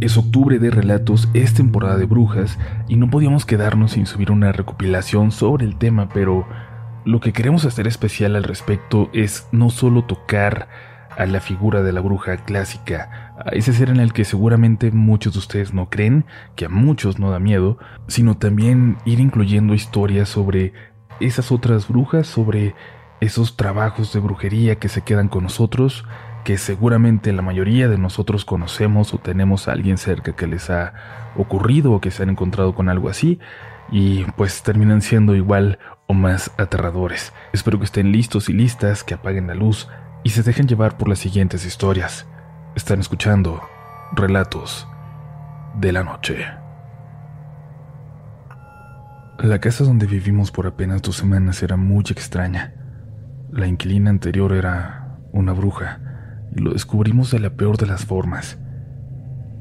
Es octubre de relatos, es temporada de brujas y no podíamos quedarnos sin subir una recopilación sobre el tema, pero lo que queremos hacer especial al respecto es no solo tocar a la figura de la bruja clásica, a ese ser en el que seguramente muchos de ustedes no creen, que a muchos no da miedo, sino también ir incluyendo historias sobre esas otras brujas, sobre esos trabajos de brujería que se quedan con nosotros, que seguramente la mayoría de nosotros conocemos o tenemos a alguien cerca que les ha ocurrido o que se han encontrado con algo así, y pues terminan siendo igual o más aterradores. Espero que estén listos y listas, que apaguen la luz y se dejen llevar por las siguientes historias. Están escuchando Relatos de la Noche. La casa donde vivimos por apenas dos semanas era muy extraña. La inquilina anterior era una bruja y lo descubrimos de la peor de las formas.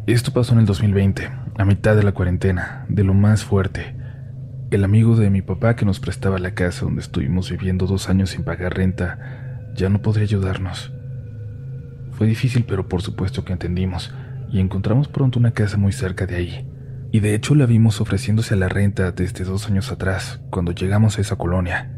Esto pasó en el 2020, a mitad de la cuarentena, de lo más fuerte. El amigo de mi papá que nos prestaba la casa donde estuvimos viviendo dos años sin pagar renta ya no podría ayudarnos. Fue difícil, pero por supuesto que entendimos, y encontramos pronto una casa muy cerca de ahí. Y de hecho la vimos ofreciéndose a la renta desde dos años atrás, cuando llegamos a esa colonia.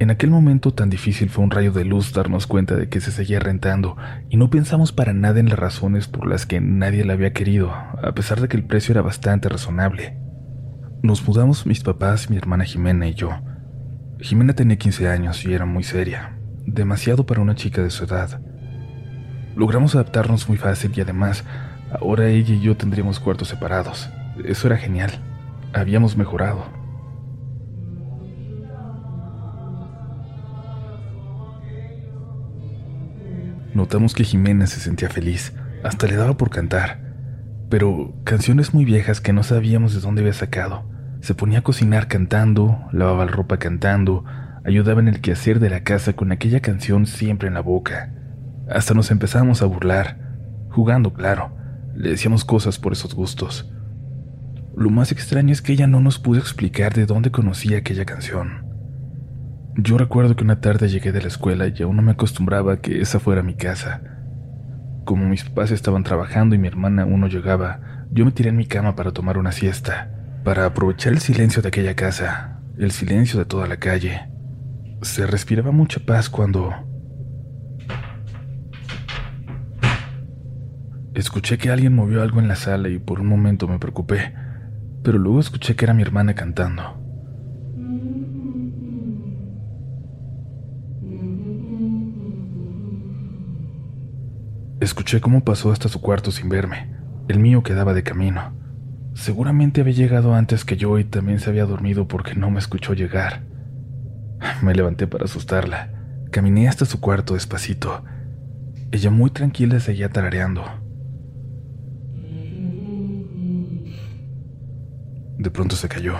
En aquel momento tan difícil fue un rayo de luz darnos cuenta de que se seguía rentando, y no pensamos para nada en las razones por las que nadie la había querido, a pesar de que el precio era bastante razonable. Nos mudamos mis papás, mi hermana Jimena y yo. Jimena tenía 15 años y era muy seria, demasiado para una chica de su edad. Logramos adaptarnos muy fácil y además, ahora ella y yo tendríamos cuartos separados. Eso era genial. Habíamos mejorado. Notamos que Jimena se sentía feliz, hasta le daba por cantar pero canciones muy viejas que no sabíamos de dónde había sacado. Se ponía a cocinar cantando, lavaba la ropa cantando, ayudaba en el quehacer de la casa con aquella canción siempre en la boca. Hasta nos empezamos a burlar, jugando, claro. Le decíamos cosas por esos gustos. Lo más extraño es que ella no nos pudo explicar de dónde conocía aquella canción. Yo recuerdo que una tarde llegué de la escuela y aún no me acostumbraba a que esa fuera mi casa. Como mis papás estaban trabajando y mi hermana aún no llegaba, yo me tiré en mi cama para tomar una siesta, para aprovechar el silencio de aquella casa, el silencio de toda la calle. Se respiraba mucha paz cuando... Escuché que alguien movió algo en la sala y por un momento me preocupé, pero luego escuché que era mi hermana cantando. Escuché cómo pasó hasta su cuarto sin verme. El mío quedaba de camino. Seguramente había llegado antes que yo y también se había dormido porque no me escuchó llegar. Me levanté para asustarla. Caminé hasta su cuarto despacito. Ella muy tranquila seguía tarareando. De pronto se cayó,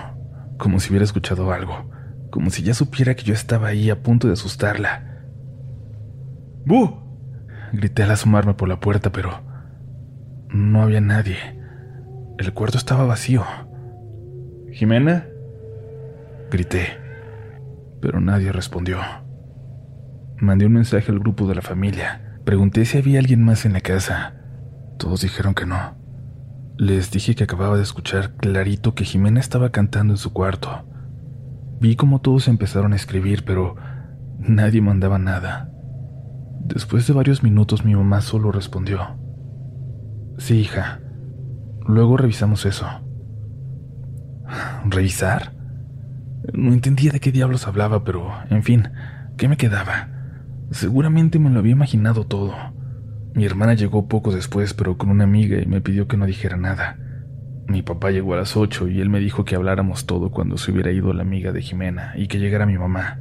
como si hubiera escuchado algo, como si ya supiera que yo estaba ahí a punto de asustarla. ¡Bu! Grité al asomarme por la puerta, pero no había nadie. El cuarto estaba vacío. ¿Jimena? Grité, pero nadie respondió. Mandé un mensaje al grupo de la familia. Pregunté si había alguien más en la casa. Todos dijeron que no. Les dije que acababa de escuchar clarito que Jimena estaba cantando en su cuarto. Vi como todos empezaron a escribir, pero nadie mandaba nada. Después de varios minutos mi mamá solo respondió, Sí, hija. Luego revisamos eso. ¿Revisar? No entendía de qué diablos hablaba, pero, en fin, ¿qué me quedaba? Seguramente me lo había imaginado todo. Mi hermana llegó poco después, pero con una amiga y me pidió que no dijera nada. Mi papá llegó a las ocho y él me dijo que habláramos todo cuando se hubiera ido la amiga de Jimena y que llegara mi mamá.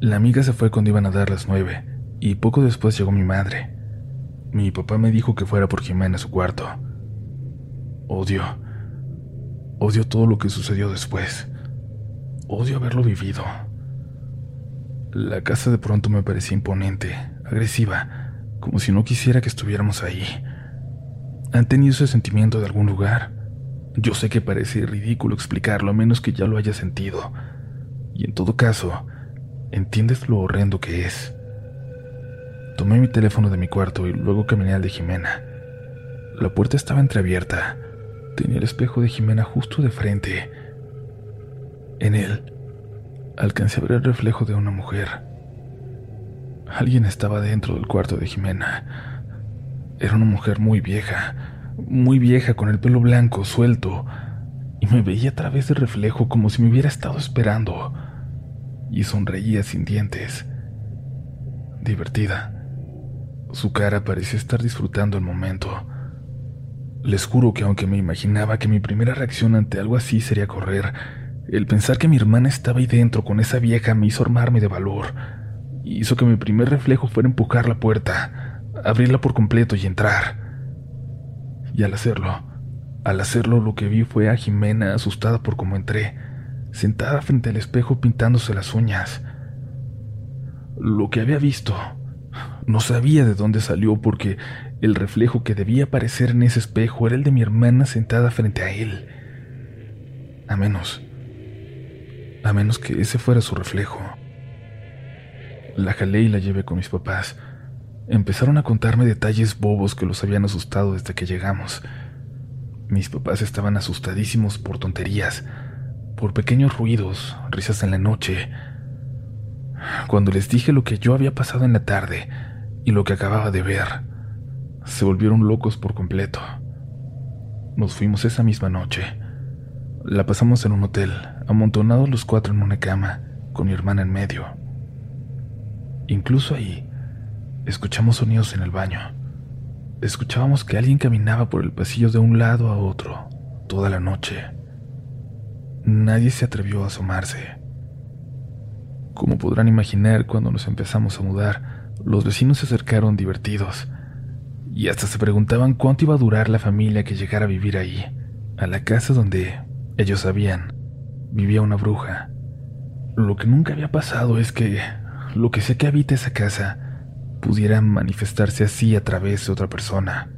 La amiga se fue cuando iban a dar las nueve y poco después llegó mi madre. Mi papá me dijo que fuera por Jimena a su cuarto. Odio. Odio todo lo que sucedió después. Odio haberlo vivido. La casa de pronto me parecía imponente, agresiva, como si no quisiera que estuviéramos ahí. ¿Han tenido ese sentimiento de algún lugar? Yo sé que parece ridículo explicarlo a menos que ya lo haya sentido. Y en todo caso, entiendes lo horrendo que es. Tomé mi teléfono de mi cuarto y luego caminé al de Jimena. La puerta estaba entreabierta. Tenía el espejo de Jimena justo de frente. En él alcancé a ver el reflejo de una mujer. Alguien estaba dentro del cuarto de Jimena. Era una mujer muy vieja, muy vieja con el pelo blanco, suelto, y me veía a través del reflejo como si me hubiera estado esperando, y sonreía sin dientes. Divertida. Su cara parecía estar disfrutando el momento. Les juro que aunque me imaginaba que mi primera reacción ante algo así sería correr, el pensar que mi hermana estaba ahí dentro con esa vieja me hizo armarme de valor. Hizo que mi primer reflejo fuera empujar la puerta, abrirla por completo y entrar. Y al hacerlo, al hacerlo lo que vi fue a Jimena asustada por cómo entré, sentada frente al espejo pintándose las uñas. Lo que había visto, no sabía de dónde salió porque el reflejo que debía aparecer en ese espejo era el de mi hermana sentada frente a él. A menos, a menos que ese fuera su reflejo. La jalé y la llevé con mis papás. Empezaron a contarme detalles bobos que los habían asustado desde que llegamos. Mis papás estaban asustadísimos por tonterías, por pequeños ruidos, risas en la noche. Cuando les dije lo que yo había pasado en la tarde y lo que acababa de ver, se volvieron locos por completo. Nos fuimos esa misma noche. La pasamos en un hotel, amontonados los cuatro en una cama, con mi hermana en medio. Incluso ahí, escuchamos sonidos en el baño. Escuchábamos que alguien caminaba por el pasillo de un lado a otro, toda la noche. Nadie se atrevió a asomarse. Como podrán imaginar, cuando nos empezamos a mudar, los vecinos se acercaron divertidos y hasta se preguntaban cuánto iba a durar la familia que llegara a vivir ahí, a la casa donde, ellos sabían, vivía una bruja. Lo que nunca había pasado es que lo que sea que habita esa casa pudiera manifestarse así a través de otra persona.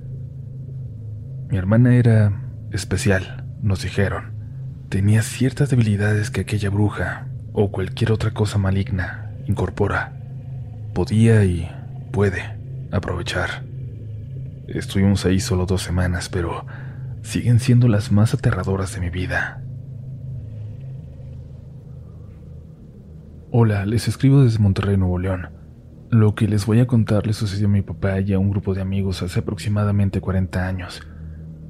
Mi hermana era especial, nos dijeron. Tenía ciertas debilidades que aquella bruja o cualquier otra cosa maligna incorpora. Podía y puede aprovechar. Estuvimos ahí solo dos semanas, pero siguen siendo las más aterradoras de mi vida. Hola, les escribo desde Monterrey, Nuevo León. Lo que les voy a contar le sucedió a mi papá y a un grupo de amigos hace aproximadamente 40 años.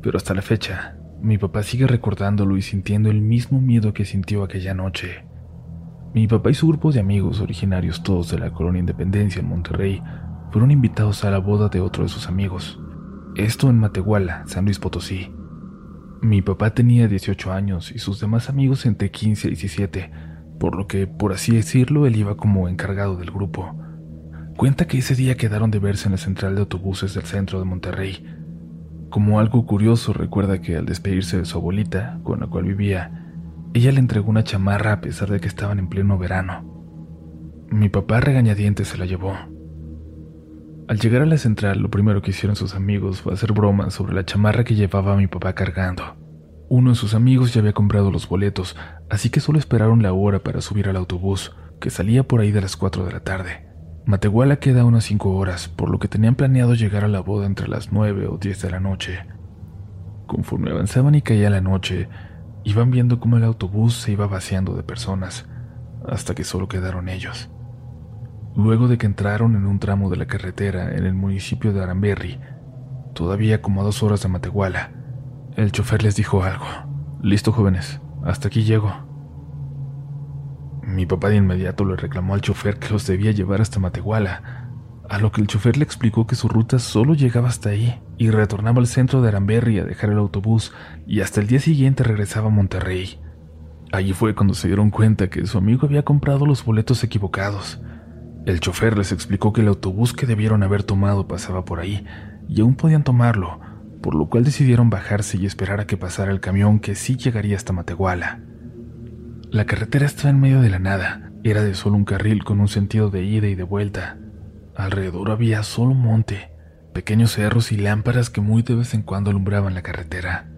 Pero hasta la fecha, mi papá sigue recordándolo y sintiendo el mismo miedo que sintió aquella noche. Mi papá y su grupo de amigos, originarios todos de la colonia Independencia en Monterrey, fueron invitados a la boda de otro de sus amigos. Esto en Matehuala, San Luis Potosí. Mi papá tenía 18 años y sus demás amigos entre 15 y 17 por lo que, por así decirlo, él iba como encargado del grupo. Cuenta que ese día quedaron de verse en la central de autobuses del centro de Monterrey. Como algo curioso, recuerda que al despedirse de su abuelita, con la cual vivía, ella le entregó una chamarra a pesar de que estaban en pleno verano. Mi papá regañadientes se la llevó. Al llegar a la central, lo primero que hicieron sus amigos fue hacer bromas sobre la chamarra que llevaba mi papá cargando. Uno de sus amigos ya había comprado los boletos, así que solo esperaron la hora para subir al autobús, que salía por ahí de las 4 de la tarde. Matehuala queda unas 5 horas, por lo que tenían planeado llegar a la boda entre las 9 o 10 de la noche. Conforme avanzaban y caía la noche, iban viendo cómo el autobús se iba vaciando de personas, hasta que solo quedaron ellos. Luego de que entraron en un tramo de la carretera en el municipio de Aramberri, todavía como a dos horas de Matehuala, el chofer les dijo algo. Listo, jóvenes, hasta aquí llego. Mi papá de inmediato le reclamó al chofer que los debía llevar hasta Matehuala, a lo que el chofer le explicó que su ruta solo llegaba hasta ahí y retornaba al centro de Aramberri a dejar el autobús y hasta el día siguiente regresaba a Monterrey. Allí fue cuando se dieron cuenta que su amigo había comprado los boletos equivocados. El chofer les explicó que el autobús que debieron haber tomado pasaba por ahí y aún podían tomarlo, por lo cual decidieron bajarse y esperar a que pasara el camión que sí llegaría hasta Matehuala. La carretera estaba en medio de la nada, era de solo un carril con un sentido de ida y de vuelta. Alrededor había solo monte, pequeños cerros y lámparas que muy de vez en cuando alumbraban la carretera.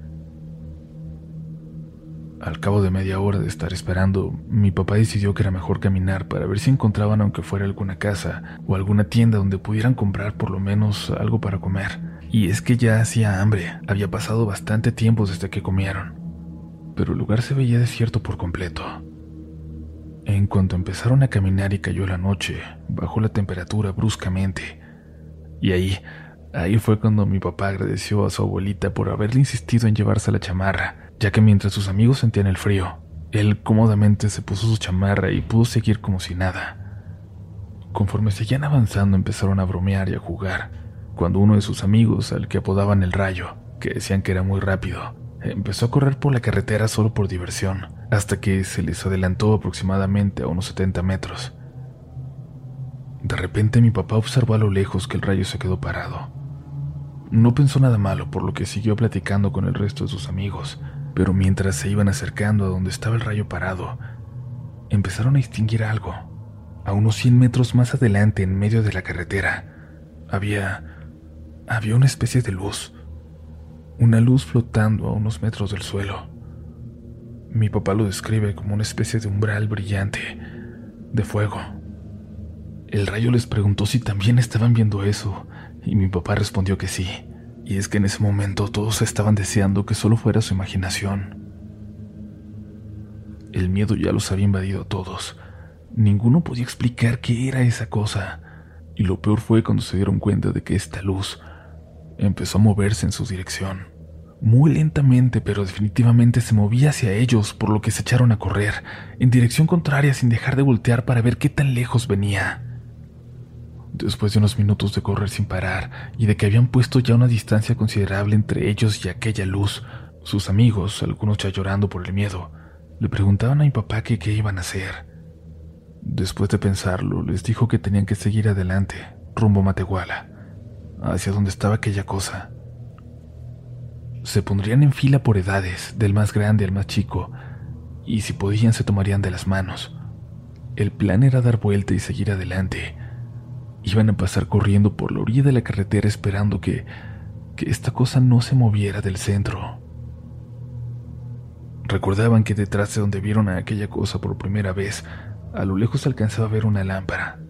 Al cabo de media hora de estar esperando, mi papá decidió que era mejor caminar para ver si encontraban aunque fuera alguna casa o alguna tienda donde pudieran comprar por lo menos algo para comer Y es que ya hacía hambre, había pasado bastante tiempo desde que comieron, pero el lugar se veía desierto por completo. En cuanto empezaron a caminar y cayó la noche, bajó la temperatura bruscamente. Y ahí, ahí fue cuando mi papá agradeció a su abuelita por haberle insistido en llevarse la chamarra, ya que mientras sus amigos sentían el frío, él cómodamente se puso su chamarra y pudo seguir como si nada. Conforme seguían avanzando empezaron a bromear y a jugar, cuando uno de sus amigos, al que apodaban el rayo, que decían que era muy rápido, empezó a correr por la carretera solo por diversión hasta que se les adelantó aproximadamente a unos 70 metros. De repente mi papá observó a lo lejos que el rayo se quedó parado. No pensó nada malo, por lo que siguió platicando con el resto de sus amigos, pero mientras se iban acercando a donde estaba el rayo parado, empezaron a distinguir algo. A unos 100 metros más adelante, en medio de la carretera, había... había una especie de luz. Una luz flotando a unos metros del suelo. Mi papá lo describe como una especie de umbral brillante, de fuego. El rayo les preguntó si también estaban viendo eso, y mi papá respondió que sí. Y es que en ese momento todos estaban deseando que solo fuera su imaginación. El miedo ya los había invadido a todos. Ninguno podía explicar qué era esa cosa. Y lo peor fue cuando se dieron cuenta de que esta luz empezó a moverse en su dirección muy lentamente, pero definitivamente se movía hacia ellos, por lo que se echaron a correr, en dirección contraria sin dejar de voltear para ver qué tan lejos venía. Después de unos minutos de correr sin parar y de que habían puesto ya una distancia considerable entre ellos y aquella luz, sus amigos, algunos ya llorando por el miedo, le preguntaban a mi papá qué iban a hacer. Después de pensarlo, les dijo que tenían que seguir adelante, rumbo a Matehuala, hacia donde estaba aquella cosa se pondrían en fila por edades, del más grande al más chico, y si podían se tomarían de las manos. El plan era dar vuelta y seguir adelante. Iban a pasar corriendo por la orilla de la carretera esperando que, que esta cosa no se moviera del centro. Recordaban que detrás de donde vieron a aquella cosa por primera vez, a lo lejos alcanzaba a ver una lámpara.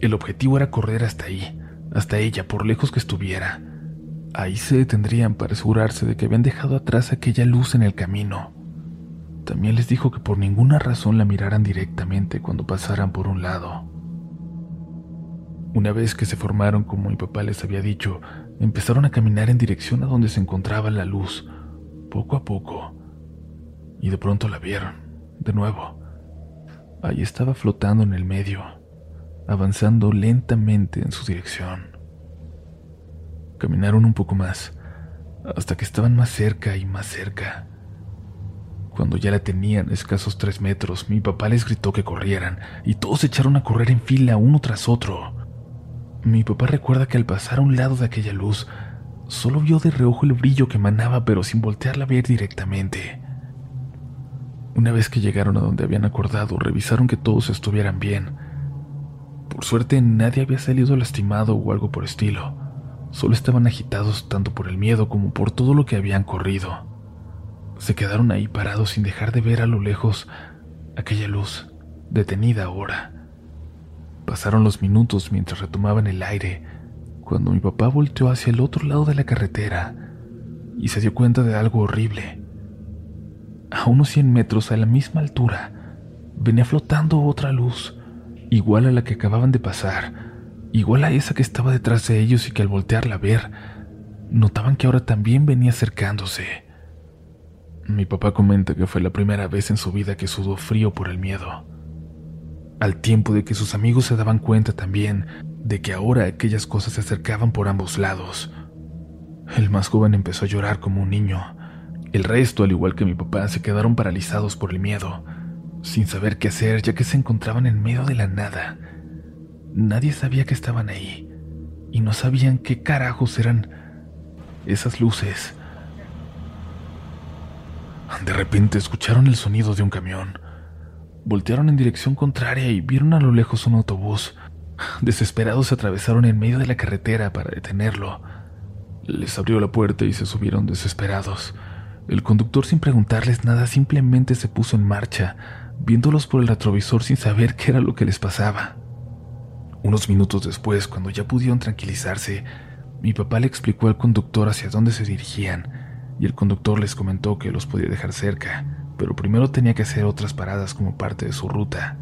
El objetivo era correr hasta ahí, hasta ella, por lejos que estuviera Ahí se detendrían para asegurarse de que habían dejado atrás aquella luz en el camino. También les dijo que por ninguna razón la miraran directamente cuando pasaran por un lado. Una vez que se formaron como mi papá les había dicho, empezaron a caminar en dirección a donde se encontraba la luz, poco a poco. Y de pronto la vieron, de nuevo. Ahí estaba flotando en el medio, avanzando lentamente en su dirección. Caminaron un poco más, hasta que estaban más cerca y más cerca. Cuando ya la tenían escasos tres metros, mi papá les gritó que corrieran, y todos se echaron a correr en fila uno tras otro. Mi papá recuerda que al pasar a un lado de aquella luz, solo vio de reojo el brillo que emanaba, pero sin voltearla a ver directamente. Una vez que llegaron a donde habían acordado, revisaron que todos estuvieran bien. Por suerte nadie había salido lastimado o algo por estilo. Solo estaban agitados tanto por el miedo como por todo lo que habían corrido. Se quedaron ahí parados sin dejar de ver a lo lejos aquella luz, detenida ahora. Pasaron los minutos mientras retomaban el aire, cuando mi papá volteó hacia el otro lado de la carretera y se dio cuenta de algo horrible. A unos 100 metros a la misma altura, venía flotando otra luz, igual a la que acababan de pasar, igual a esa que estaba detrás de ellos y que al voltearla a ver, notaban que ahora también venía acercándose. Mi papá comenta que fue la primera vez en su vida que sudó frío por el miedo, al tiempo de que sus amigos se daban cuenta también de que ahora aquellas cosas se acercaban por ambos lados. El más joven empezó a llorar como un niño. El resto, al igual que mi papá, se quedaron paralizados por el miedo, sin saber qué hacer ya que se encontraban en medio de la nada Nadie sabía que estaban ahí y no sabían qué carajos eran esas luces. De repente escucharon el sonido de un camión. Voltearon en dirección contraria y vieron a lo lejos un autobús. Desesperados se atravesaron en medio de la carretera para detenerlo. Les abrió la puerta y se subieron desesperados. El conductor sin preguntarles nada simplemente se puso en marcha, viéndolos por el retrovisor sin saber qué era lo que les pasaba. Unos minutos después, cuando ya pudieron tranquilizarse, Mi papá le explicó al conductor hacia dónde se dirigían y el conductor les comentó que los podía dejar cerca, pero primero tenía que hacer otras paradas como parte de su ruta.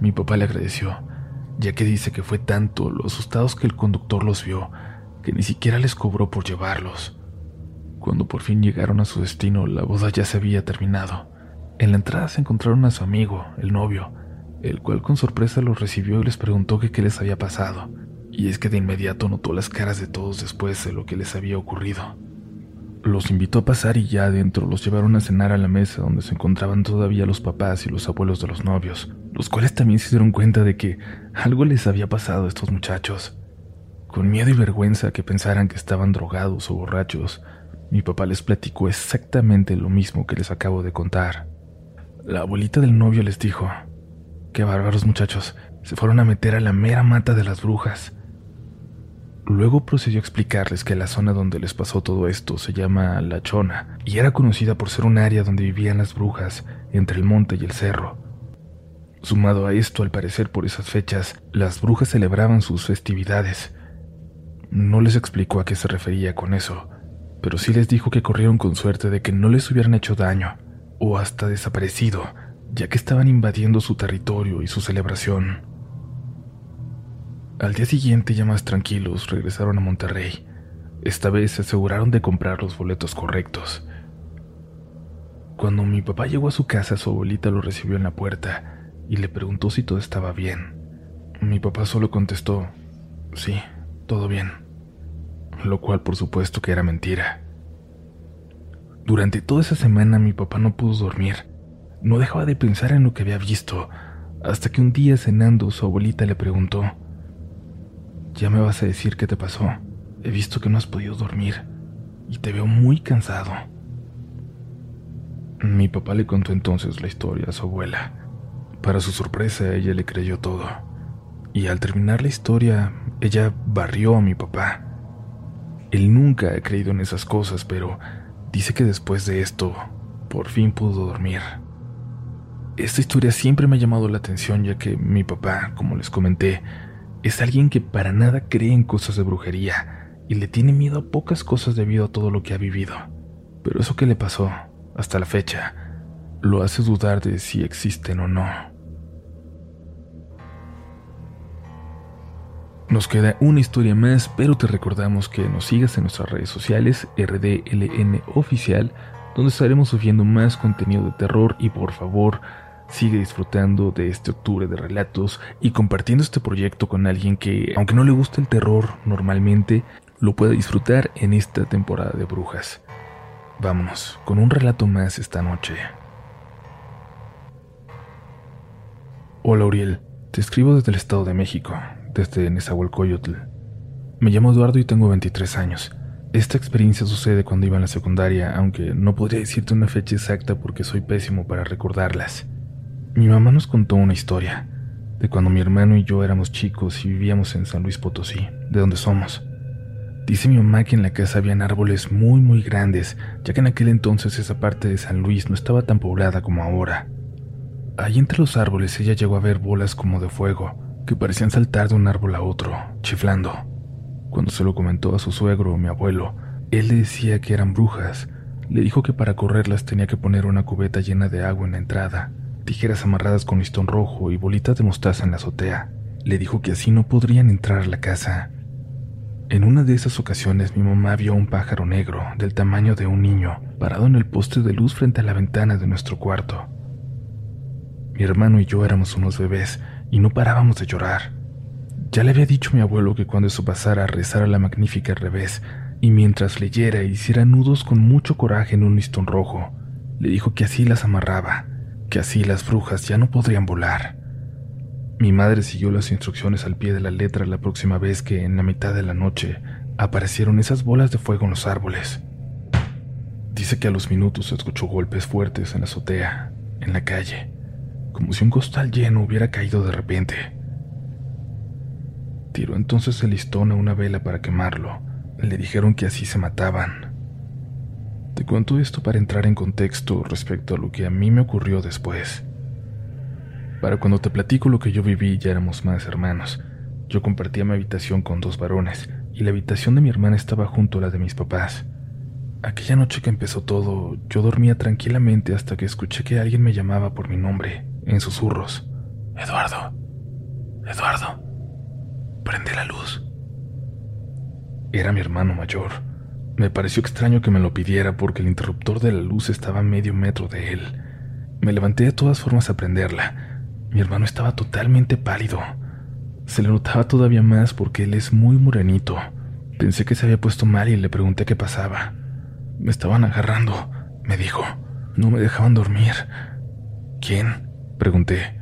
Mi papá le agradeció, ya que dice que fue tanto lo asustados que el conductor los vio que ni siquiera les cobró por llevarlos. Cuando por fin llegaron a su destino, la boda ya se había terminado. En la entrada se encontraron a su amigo, el novio, el cual con sorpresa los recibió y les preguntó qué les había pasado. Y es que de inmediato notó las caras de todos después de lo que les había ocurrido. Los invitó a pasar y ya adentro los llevaron a cenar a la mesa donde se encontraban todavía los papás y los abuelos de los novios, los cuales también se dieron cuenta de que algo les había pasado a estos muchachos. Con miedo y vergüenza que pensaran que estaban drogados o borrachos, mi papá les platicó exactamente lo mismo que les acabo de contar. La abuelita del novio les dijo, qué bárbaros muchachos, se fueron a meter a la mera mata de las brujas. Luego procedió a explicarles que la zona donde les pasó todo esto se llama La Chona y era conocida por ser un área donde vivían las brujas entre el monte y el cerro. Sumado a esto, al parecer por esas fechas, las brujas celebraban sus festividades no les explicó a qué se refería con eso, pero sí les dijo que corrieron con suerte de que no les hubieran hecho daño o hasta desaparecido, ya que estaban invadiendo su territorio y su celebración. Al día siguiente, ya más tranquilos, regresaron a Monterrey. Esta vez se aseguraron de comprar los boletos correctos. Cuando mi papá llegó a su casa, su abuelita lo recibió en la puerta y le preguntó si todo estaba bien. Mi papá solo contestó, sí, todo bien, lo cual por supuesto que era mentira. Durante toda esa semana mi papá no pudo dormir, no dejaba de pensar en lo que había visto, hasta que un día cenando su abuelita le preguntó, ya me vas a decir qué te pasó, he visto que no has podido dormir y te veo muy cansado. Mi papá le contó entonces la historia a su abuela. Para su sorpresa, ella le creyó todo. Y al terminar la historia, ella barrió a mi papá. Él nunca ha creído en esas cosas, pero dice que después de esto, por fin pudo dormir. Esta historia siempre me ha llamado la atención ya que mi papá, como les comenté, es alguien que para nada cree en cosas de brujería y le tiene miedo a pocas cosas debido a todo lo que ha vivido. Pero eso que le pasó, hasta la fecha, lo hace dudar de si existen o no. Nos queda una historia más, pero te recordamos que nos sigas en nuestras redes sociales, RDLN Oficial, donde estaremos subiendo más contenido de terror y por favor, sigue disfrutando de este octubre de relatos y compartiendo este proyecto con alguien que, aunque no le guste el terror normalmente, lo pueda disfrutar en esta temporada de brujas. Vámonos, con un relato más esta noche. Hola Uriel, te escribo desde el Estado de México desde Nezahualcóyotl. Me llamo Eduardo y tengo 23 años. Esta experiencia sucede cuando iba en la secundaria, aunque no podría decirte una fecha exacta porque soy pésimo para recordarlas. Mi mamá nos contó una historia de cuando mi hermano y yo éramos chicos y vivíamos en San Luis Potosí, de donde somos. Dice mi mamá que en la casa habían árboles muy muy grandes, ya que en aquel entonces esa parte de San Luis no estaba tan poblada como ahora. Allí entre los árboles ella llegó a ver bolas como de fuego, que parecían saltar de un árbol a otro, chiflando. Cuando se lo comentó a su suegro, mi abuelo, él le decía que eran brujas. Le dijo que para correrlas tenía que poner una cubeta llena de agua en la entrada, tijeras amarradas con listón rojo y bolitas de mostaza en la azotea. Le dijo que así no podrían entrar a la casa. En una de esas ocasiones mi mamá vio a un pájaro negro del tamaño de un niño parado en el poste de luz frente a la ventana de nuestro cuarto. Mi hermano y yo éramos unos bebés y no parábamos de llorar. Ya le había dicho mi abuelo que cuando eso pasara rezara la magnífica al revés, y mientras leyera hiciera nudos con mucho coraje en un listón rojo. Le dijo que así las amarraba, que así las brujas ya no podrían volar. Mi madre siguió las instrucciones al pie de la letra la próxima vez que, en la mitad de la noche, aparecieron esas bolas de fuego en los árboles. Dice que a los minutos escuchó golpes fuertes en la azotea, en la calle como si un costal lleno hubiera caído de repente. Tiró entonces el listón a una vela para quemarlo. Le dijeron que así se mataban. Te cuento esto para entrar en contexto respecto a lo que a mí me ocurrió después. Para cuando te platico lo que yo viví ya éramos más hermanos. Yo compartía mi habitación con dos varones y la habitación de mi hermana estaba junto a la de mis papás. Aquella noche que empezó todo, yo dormía tranquilamente hasta que escuché que alguien me llamaba por mi nombre, en susurros. Eduardo, Eduardo, prende la luz. Era mi hermano mayor. Me pareció extraño que me lo pidiera porque el interruptor de la luz estaba a medio metro de él. Me levanté de todas formas a prenderla. Mi hermano estaba totalmente pálido. Se le notaba todavía más porque él es muy morenito. Pensé que se había puesto mal y le pregunté qué pasaba. Me estaban agarrando, me dijo. No me dejaban dormir. ¿Quién? Pregunté.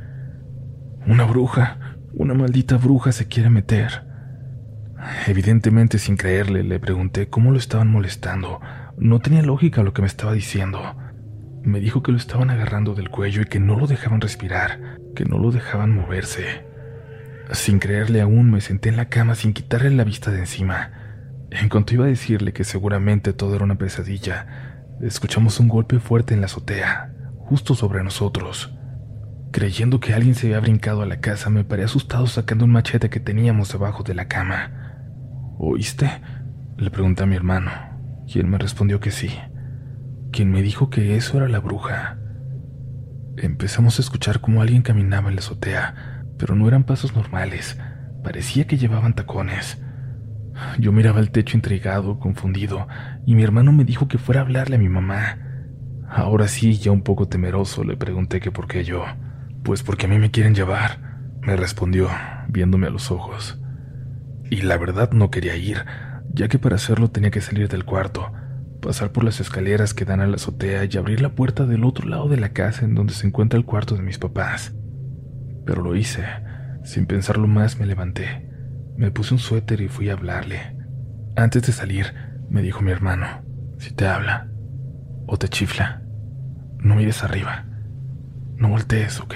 Una bruja. Una maldita bruja se quiere meter. Evidentemente sin creerle, le pregunté cómo lo estaban molestando. No tenía lógica lo que me estaba diciendo. Me dijo que lo estaban agarrando del cuello y que no lo dejaban respirar, que no lo dejaban moverse. Sin creerle aún, me senté en la cama sin quitarle la vista de encima. En cuanto iba a decirle que seguramente todo era una pesadilla, escuchamos un golpe fuerte en la azotea, justo sobre nosotros. Creyendo que alguien se había brincado a la casa, me paré asustado sacando un machete que teníamos debajo de la cama. ¿Oíste? Le pregunté a mi hermano, quien me respondió que sí, quien me dijo que eso era la bruja. Empezamos a escuchar cómo alguien caminaba en la azotea, pero no eran pasos normales, parecía que llevaban tacones. Yo miraba el techo intrigado, confundido, y mi hermano me dijo que fuera a hablarle a mi mamá. Ahora sí, ya un poco temeroso, le pregunté que por qué yo. Pues porque a mí me quieren llevar, me respondió, viéndome a los ojos. Y la verdad no quería ir, ya que para hacerlo tenía que salir del cuarto, pasar por las escaleras que dan a la azotea y abrir la puerta del otro lado de la casa en donde se encuentra el cuarto de mis papás. Pero lo hice. Sin pensarlo más me levanté. Me puse un suéter y fui a hablarle. Antes de salir, me dijo mi hermano, si te habla o te chifla, no mires arriba, no voltees, ¿ok?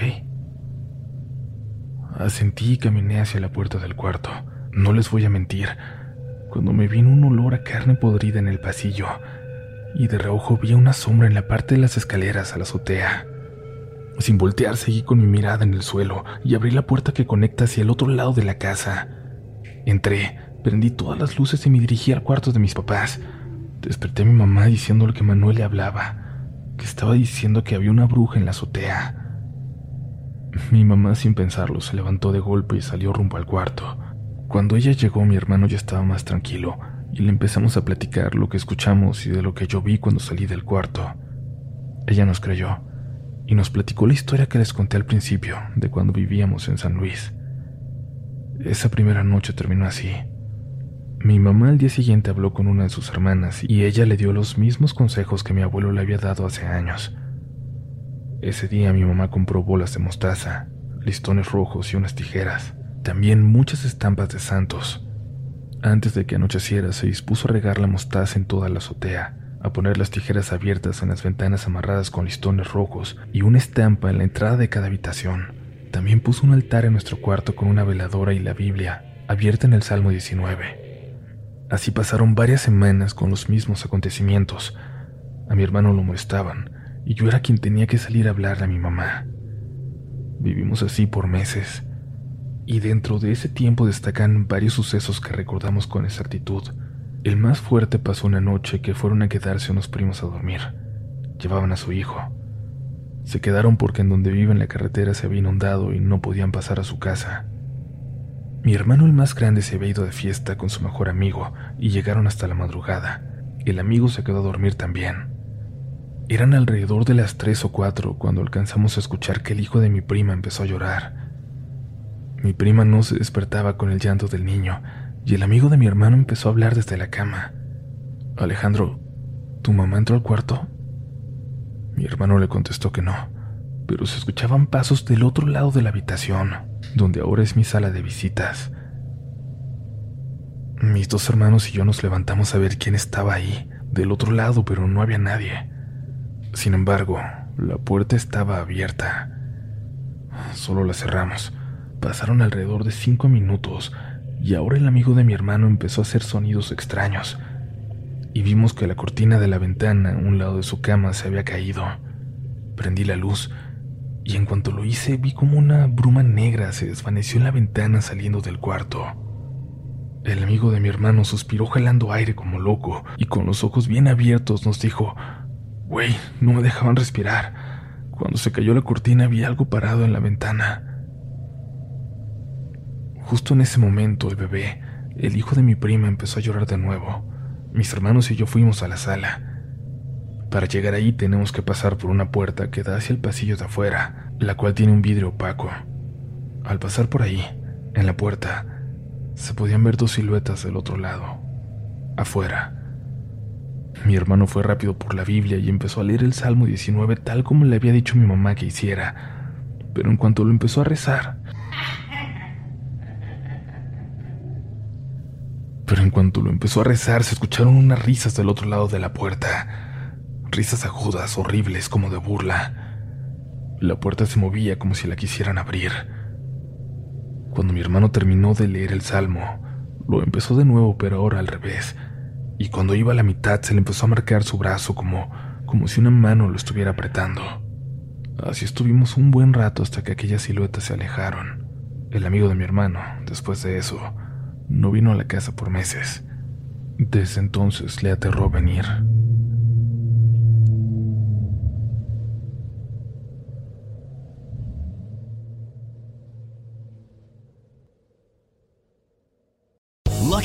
Asentí y caminé hacia la puerta del cuarto. No les voy a mentir, cuando me vino un olor a carne podrida en el pasillo, y de reojo vi una sombra en la parte de las escaleras a la azotea. Sin voltear seguí con mi mirada en el suelo y abrí la puerta que conecta hacia el otro lado de la casa. Entré, prendí todas las luces y me dirigí al cuarto de mis papás. Desperté a mi mamá diciéndole que Manuel le hablaba, que estaba diciendo que había una bruja en la azotea. Mi mamá, sin pensarlo, se levantó de golpe y salió rumbo al cuarto. Cuando ella llegó, mi hermano ya estaba más tranquilo y le empezamos a platicar lo que escuchamos y de lo que yo vi cuando salí del cuarto. Ella nos creyó y nos platicó la historia que les conté al principio de cuando vivíamos en San Luis. Esa primera noche terminó así. Mi mamá al día siguiente habló con una de sus hermanas y ella le dio los mismos consejos que mi abuelo le había dado hace años. Ese día mi mamá compró bolas de mostaza, listones rojos y unas tijeras, también muchas estampas de santos. Antes de que anocheciera se dispuso a regar la mostaza en toda la azotea, a poner las tijeras abiertas en las ventanas amarradas con listones rojos y una estampa en la entrada de cada habitación. También puso un altar en nuestro cuarto con una veladora y la Biblia, abierta en el Salmo 19. Así pasaron varias semanas con los mismos acontecimientos. A mi hermano lo molestaban, y yo era quien tenía que salir a hablarle a mi mamá. Vivimos así por meses, y dentro de ese tiempo destacan varios sucesos que recordamos con exactitud. El más fuerte pasó una noche que fueron a quedarse unos primos a dormir. Llevaban a su hijo. Se quedaron porque en donde viven la carretera se había inundado y no podían pasar a su casa. Mi hermano el más grande se había ido de fiesta con su mejor amigo y llegaron hasta la madrugada. El amigo se quedó a dormir también. Eran alrededor de las tres o cuatro cuando alcanzamos a escuchar que el hijo de mi prima empezó a llorar. Mi prima no se despertaba con el llanto del niño y el amigo de mi hermano empezó a hablar desde la cama. Alejandro, ¿tu mamá entró al cuarto? Mi hermano le contestó que no, pero se escuchaban pasos del otro lado de la habitación, donde ahora es mi sala de visitas. Mis dos hermanos y yo nos levantamos a ver quién estaba ahí, del otro lado, pero no había nadie. Sin embargo, la puerta estaba abierta. Solo la cerramos. Pasaron alrededor de cinco minutos y ahora el amigo de mi hermano empezó a hacer sonidos extraños y vimos que la cortina de la ventana a un lado de su cama se había caído. Prendí la luz y en cuanto lo hice vi como una bruma negra se desvaneció en la ventana saliendo del cuarto. El amigo de mi hermano suspiró jalando aire como loco y con los ojos bien abiertos nos dijo, Güey, no me dejaban respirar. Cuando se cayó la cortina había algo parado en la ventana. Justo en ese momento el bebé, el hijo de mi prima, empezó a llorar de nuevo. Mis hermanos y yo fuimos a la sala. Para llegar ahí tenemos que pasar por una puerta que da hacia el pasillo de afuera, la cual tiene un vidrio opaco. Al pasar por ahí, en la puerta, se podían ver dos siluetas del otro lado, afuera. Mi hermano fue rápido por la Biblia y empezó a leer el Salmo 19 tal como le había dicho mi mamá que hiciera, pero en cuanto lo empezó a rezar, pero en cuanto lo empezó a rezar se escucharon unas risas del otro lado de la puerta, risas agudas, horribles como de burla. La puerta se movía como si la quisieran abrir. Cuando mi hermano terminó de leer el salmo, lo empezó de nuevo, pero ahora al revés. Y cuando iba a la mitad se le empezó a marcar su brazo como, como si una mano lo estuviera apretando. Así estuvimos un buen rato hasta que aquellas siluetas se alejaron. El amigo de mi hermano, después de eso, no vino a la casa por meses. Desde entonces le aterró venir.